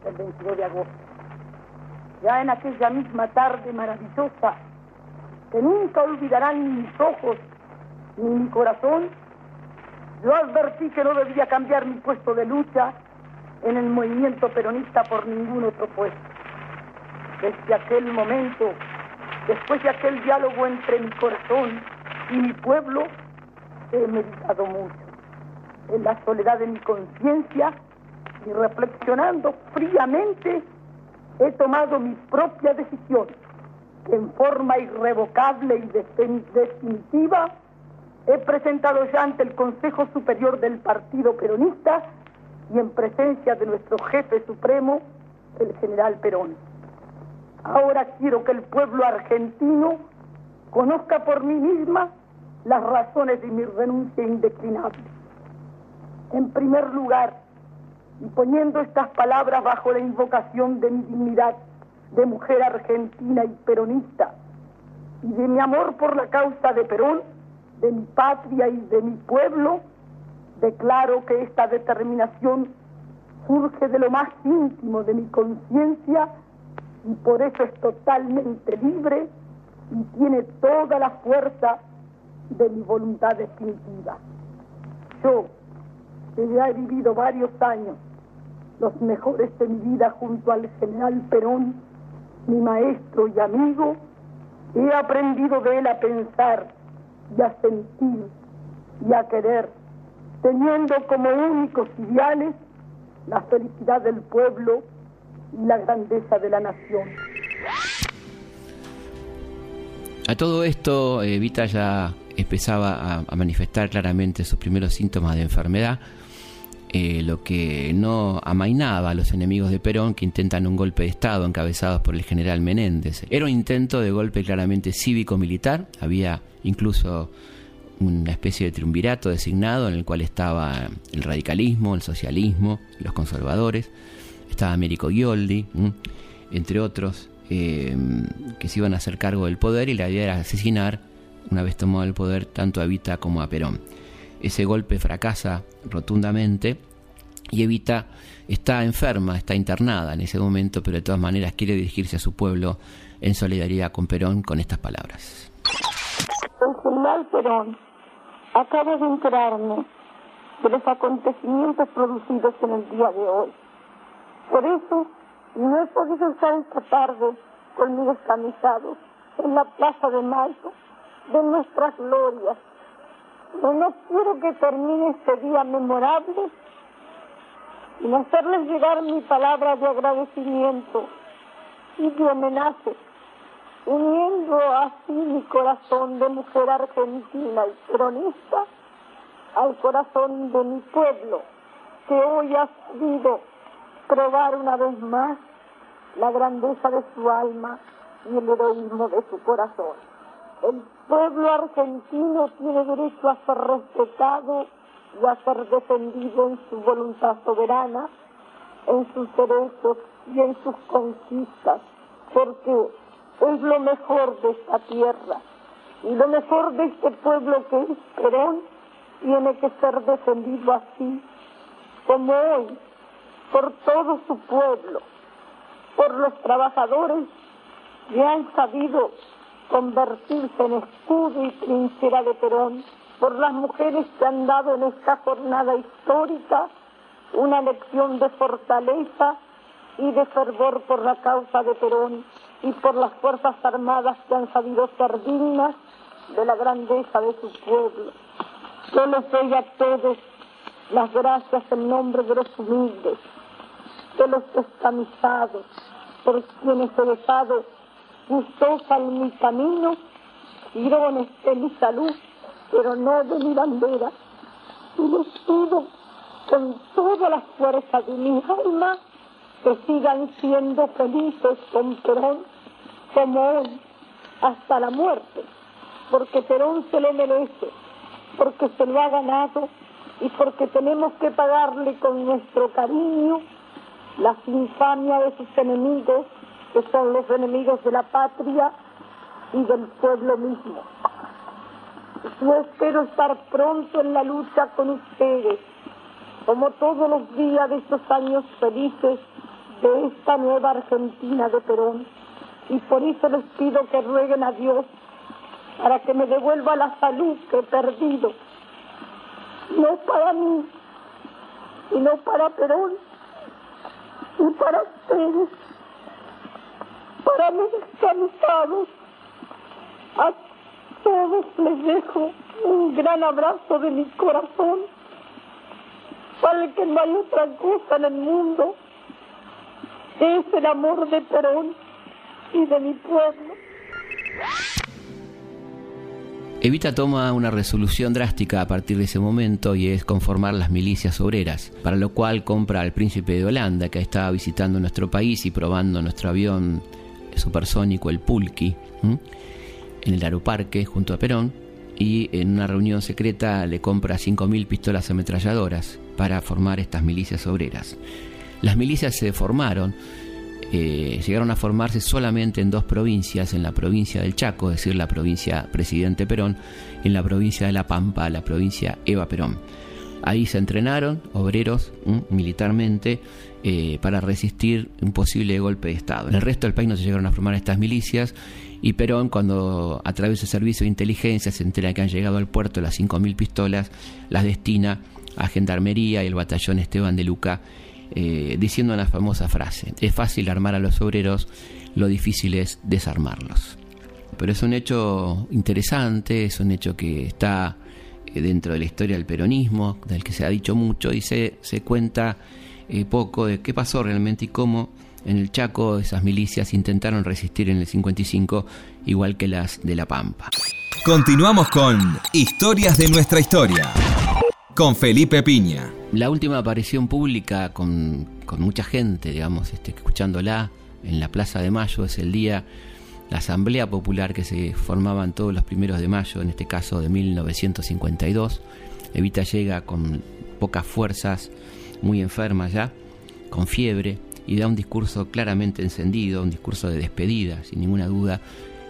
el 22 de agosto. Ya en aquella misma tarde maravillosa, que nunca olvidarán mis ojos ni mi corazón, yo advertí que no debía cambiar mi puesto de lucha en el movimiento peronista por ningún otro puesto. Desde aquel momento, después de aquel diálogo entre mi corazón y mi pueblo, he meditado mucho en la soledad de mi conciencia y reflexionando fríamente he tomado mi propia decisión que en forma irrevocable y definitiva he presentado ya ante el Consejo Superior del Partido Peronista y en presencia de nuestro jefe supremo, el general Perón. Ahora quiero que el pueblo argentino conozca por mí misma las razones de mi renuncia indeclinable. En primer lugar, y poniendo estas palabras bajo la invocación de mi dignidad de mujer argentina y peronista, y de mi amor por la causa de Perón, de mi patria y de mi pueblo, declaro que esta determinación surge de lo más íntimo de mi conciencia y por eso es totalmente libre y tiene toda la fuerza de mi voluntad definitiva. Yo, que he vivido varios años, los mejores de mi vida junto al general Perón, mi maestro y amigo, he aprendido de él a pensar y a sentir y a querer, teniendo como únicos ideales la felicidad del pueblo la grandeza de la nación. A todo esto, Evita ya empezaba a, manifestar claramente sus primeros síntomas de enfermedad, eh, lo que no amainaba a los enemigos de Perón que intentan un golpe de Estado encabezados por el general Menéndez. Era un intento de golpe claramente cívico-militar, había incluso una especie de triunvirato designado en el cual estaba el radicalismo, el socialismo, los conservadores, estaba Américo Gioldi, entre otros, eh, que se iban a hacer cargo del poder y la idea era asesinar, una vez tomado el poder, tanto a Evita como a Perón. Ese golpe fracasa rotundamente y Evita está enferma, está internada en ese momento, pero de todas maneras quiere dirigirse a su pueblo en solidaridad con Perón con estas palabras. General Perón acabo de enterarme de los acontecimientos producidos en el día de hoy. Por eso no he podido estar esta tarde conmigo escamisados en la Plaza de Mayo de nuestras glorias. Pero no quiero que termine este día memorable sin hacerles llegar mi palabra de agradecimiento y de homenaje, uniendo así mi corazón de mujer argentina y cronista al corazón de mi pueblo, que hoy ha sabido probar una vez más la grandeza de su alma y el heroísmo de su corazón. El pueblo argentino tiene derecho a ser respetado y a ser defendido en su voluntad soberana, en sus derechos y en sus conquistas, porque es lo mejor de esta tierra y lo mejor de este pueblo que es Perón tiene que ser defendido así como hoy por todo su pueblo, por los trabajadores que han sabido convertirse en escudo y trinchera de Perón, por las mujeres que han dado en esta jornada histórica una lección de fortaleza y de fervor por la causa de Perón y por las Fuerzas Armadas que han sabido ser dignas de la grandeza de su pueblo. Yo les doy a todos las gracias en nombre de los humildes, de los descamisados, por quienes he dejado gustosa en mi camino, girones de mi salud, pero no de mi bandera. Y les pido con toda la fuerza de mi alma que sigan siendo felices con Perón como hoy, hasta la muerte, porque Perón se lo merece, porque se lo ha ganado y porque tenemos que pagarle con nuestro cariño las infamias de sus enemigos que son los enemigos de la patria y del pueblo mismo. Yo espero estar pronto en la lucha con ustedes, como todos los días de estos años felices de esta nueva Argentina de Perón. Y por eso les pido que rueguen a Dios para que me devuelva la salud que he perdido. No para mí, sino para Perón y para ustedes, para mis descansados. A todos les dejo un gran abrazo de mi corazón, para que no hay otra cosa en el mundo. Es el amor de Perón y de mi pueblo. Evita toma una resolución drástica a partir de ese momento y es conformar las milicias obreras, para lo cual compra al príncipe de Holanda que estaba visitando nuestro país y probando nuestro avión supersónico, el Pulki, en el aeroparque junto a Perón y en una reunión secreta le compra 5.000 pistolas ametralladoras para formar estas milicias obreras. Las milicias se formaron eh, llegaron a formarse solamente en dos provincias, en la provincia del Chaco, es decir, la provincia Presidente Perón, en la provincia de La Pampa, la provincia Eva Perón. Ahí se entrenaron obreros militarmente eh, para resistir un posible golpe de Estado. En el resto del país no se llegaron a formar estas milicias y Perón, cuando a través del servicio de inteligencia se entera que han llegado al puerto las 5.000 pistolas, las destina a Gendarmería y el batallón Esteban de Luca eh, diciendo una famosa frase, es fácil armar a los obreros, lo difícil es desarmarlos. Pero es un hecho interesante, es un hecho que está eh, dentro de la historia del peronismo, del que se ha dicho mucho y se, se cuenta eh, poco de qué pasó realmente y cómo en el Chaco esas milicias intentaron resistir en el 55 igual que las de La Pampa. Continuamos con Historias de nuestra historia con Felipe Piña. La última aparición pública con, mucha gente, digamos, este, escuchándola en la Plaza de Mayo es el día, la Asamblea Popular que se formaba en todos los primeros de mayo, en este caso de 1952. Evita llega con pocas fuerzas, muy enferma ya, con fiebre, y da un discurso claramente encendido, un discurso de despedida, sin ninguna duda.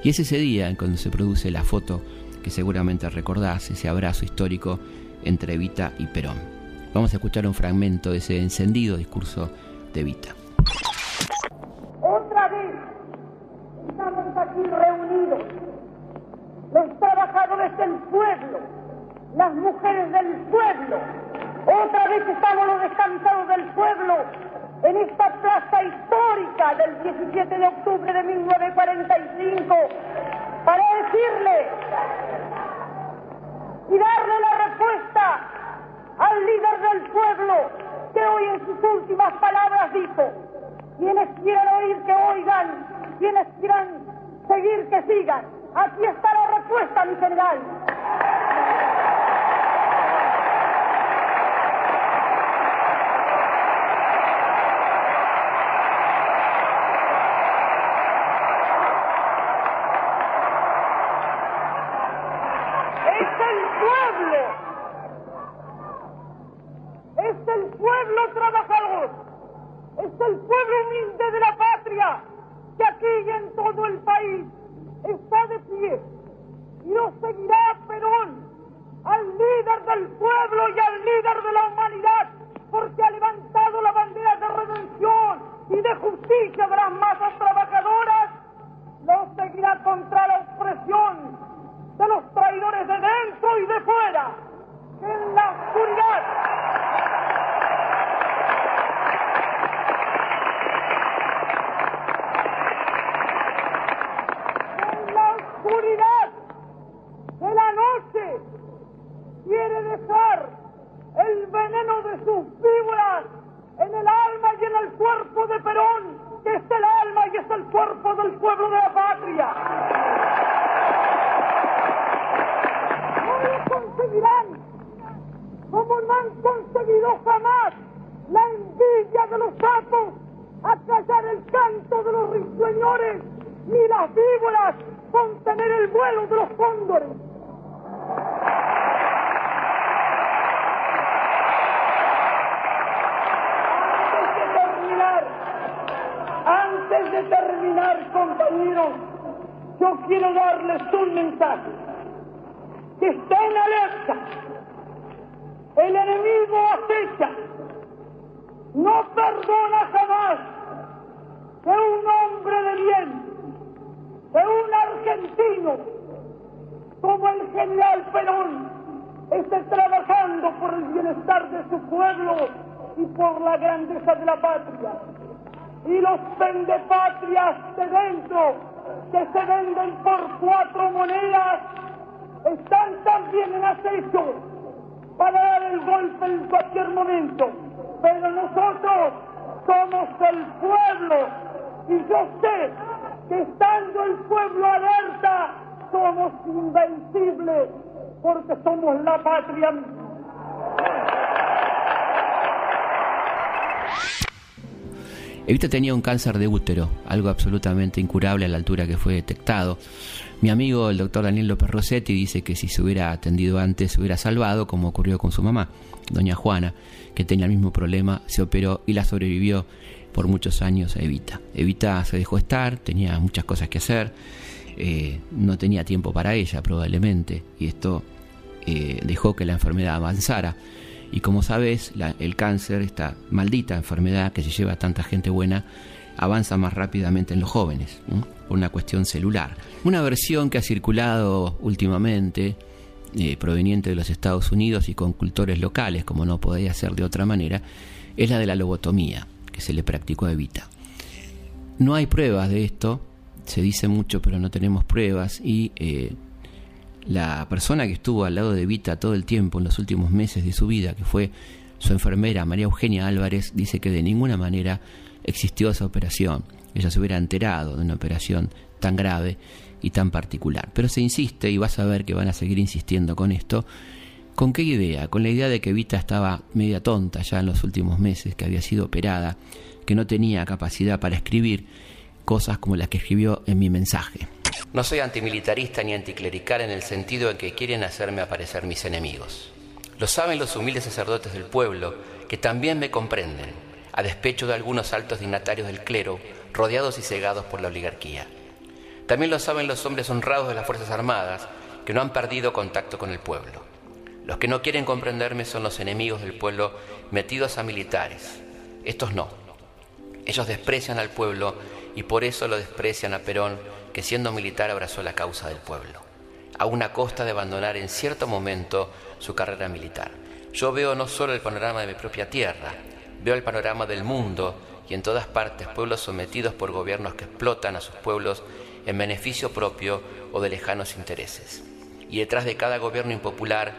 Y es ese día en cuando se produce la foto que seguramente recordás, ese abrazo histórico entre Evita y Perón. Vamos a escuchar un fragmento de ese encendido discurso de Evita. Otra vez estamos aquí reunidos, los trabajadores del pueblo, las mujeres del pueblo. Otra vez estamos los descansados del pueblo en esta plaza histórica del 17 de octubre de 1945 para decirle y darle la respuesta al líder del pueblo que hoy en sus últimas palabras dijo, quienes quieran oír que oigan, quienes quieran seguir que sigan. Aquí está la respuesta, mi general. Evita tenía un cáncer de útero, algo absolutamente incurable a la altura que fue detectado. Mi amigo, el doctor Daniel López Rossetti, dice que si se hubiera atendido antes se hubiera salvado, como ocurrió con su mamá, doña Juana, que tenía el mismo problema, se operó y la sobrevivió por muchos años a Evita. Evita se dejó estar, tenía muchas cosas que hacer, eh, no tenía tiempo para ella probablemente, y esto eh, dejó que la enfermedad avanzara. Y como sabes, el cáncer, esta maldita enfermedad que se lleva a tanta gente buena, avanza más rápidamente en los jóvenes, por una cuestión celular. Una versión que ha circulado últimamente, eh, proveniente de los Estados Unidos y con cultores locales, como no podía ser de otra manera, es la de la lobotomía, que se le practicó a Evita. No hay pruebas de esto, se dice mucho, pero no tenemos pruebas, y eh, la persona que estuvo al lado de Vita todo el tiempo en los últimos meses de su vida, que fue su enfermera María Eugenia Álvarez, dice que de ninguna manera existió esa operación. Ella se hubiera enterado de una operación tan grave y tan particular. Pero se insiste, y vas a ver que van a seguir insistiendo con esto, ¿con qué idea? Con la idea de que Vita estaba media tonta ya en los últimos meses, que había sido operada, que no tenía capacidad para escribir cosas como las que escribió en mi mensaje. No soy antimilitarista ni anticlerical en el sentido en que quieren hacerme aparecer mis enemigos. Lo saben los humildes sacerdotes del pueblo, que también me comprenden, a despecho de algunos altos dignatarios del clero, rodeados y cegados por la oligarquía. También lo saben los hombres honrados de las Fuerzas Armadas, que no han perdido contacto con el pueblo. Los que no quieren comprenderme son los enemigos del pueblo metidos a militares. Estos no. Ellos desprecian al pueblo y por eso lo desprecian a Perón que siendo militar abrazó la causa del pueblo, a una costa de abandonar en cierto momento su carrera militar. Yo veo no solo el panorama de mi propia tierra, veo el panorama del mundo y en todas partes pueblos sometidos por gobiernos que explotan a sus pueblos en beneficio propio o de lejanos intereses. Y detrás de cada gobierno impopular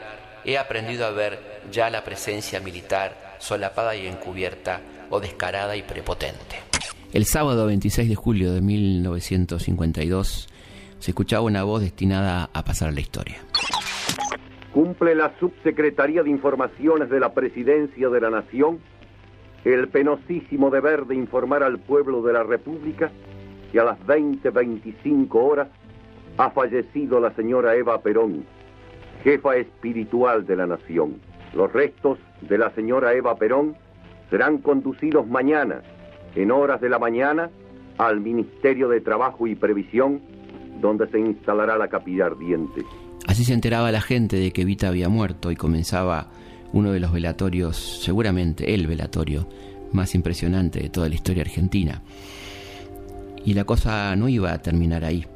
he aprendido a ver ya la presencia militar solapada y encubierta o descarada y prepotente. El sábado 26 de julio de 1952 se escuchaba una voz destinada a pasar a la historia. Cumple la Subsecretaría de Informaciones de la Presidencia de la Nación el penosísimo deber de informar al pueblo de la República que a las 20.25 horas ha fallecido la señora Eva Perón, jefa espiritual de la nación. Los restos de la señora Eva Perón serán conducidos mañana en horas de la mañana al Ministerio de Trabajo y Previsión, donde se instalará la capilla ardiente. Así se enteraba la gente de que Vita había muerto y comenzaba uno de los velatorios, seguramente el velatorio más impresionante de toda la historia argentina. Y la cosa no iba a terminar ahí.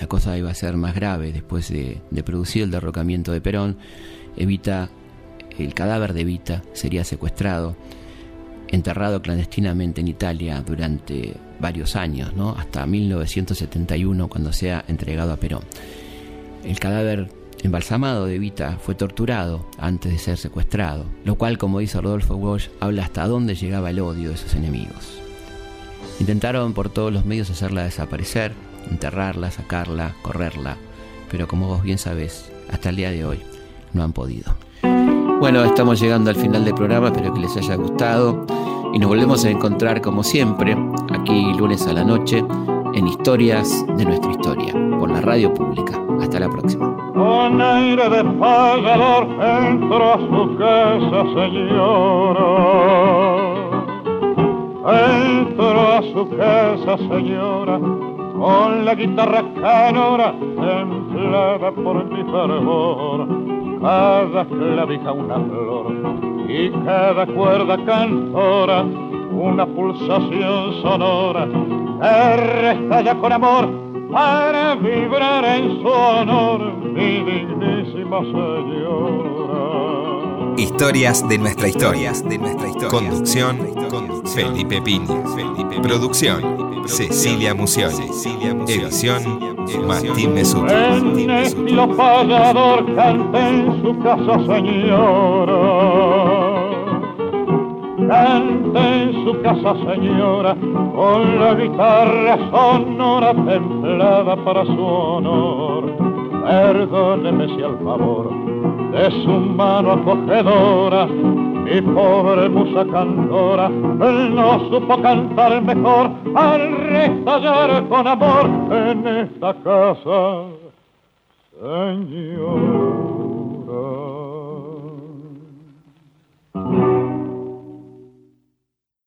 La cosa iba a ser más grave después de, de producir el derrocamiento de Perón. Evita, el cadáver de Evita sería secuestrado enterrado clandestinamente en Italia durante varios años, hasta 1971 cuando sea entregado a Perón. El cadáver embalsamado de Vita fue torturado antes de ser secuestrado, lo cual, como dice Rodolfo Walsh, habla hasta dónde llegaba el odio de sus enemigos. Intentaron por todos los medios hacerla desaparecer, enterrarla, sacarla, correrla, pero como vos bien sabés, hasta el día de hoy no han podido. Bueno, estamos llegando al final del programa, espero que les haya gustado y nos volvemos a encontrar como siempre, aquí lunes a la noche, en Historias de nuestra historia, por la radio pública. Hasta la próxima. Con aire de pagador entro a su casa, señora. Entro a su casa, señora, con la guitarra canora en templada por mi fervor, cada clavija una flor y cada cuerda cantora una pulsación sonora que restalla con amor para vibrar en su honor, mi dignísima señora. Historias de nuestra historia. De nuestra historia. Conducción, Felipe Piña. Producción, Cecilia Musioli. Edición, Martín Mesuto. En estilo payador canta en su casa, señora cante en su casa señora con la guitarra sonora templada para su honor. Perdóneme si al favor de su mano acogedora mi pobre musa cantora no supo cantar mejor al restallar con amor en esta casa, señora.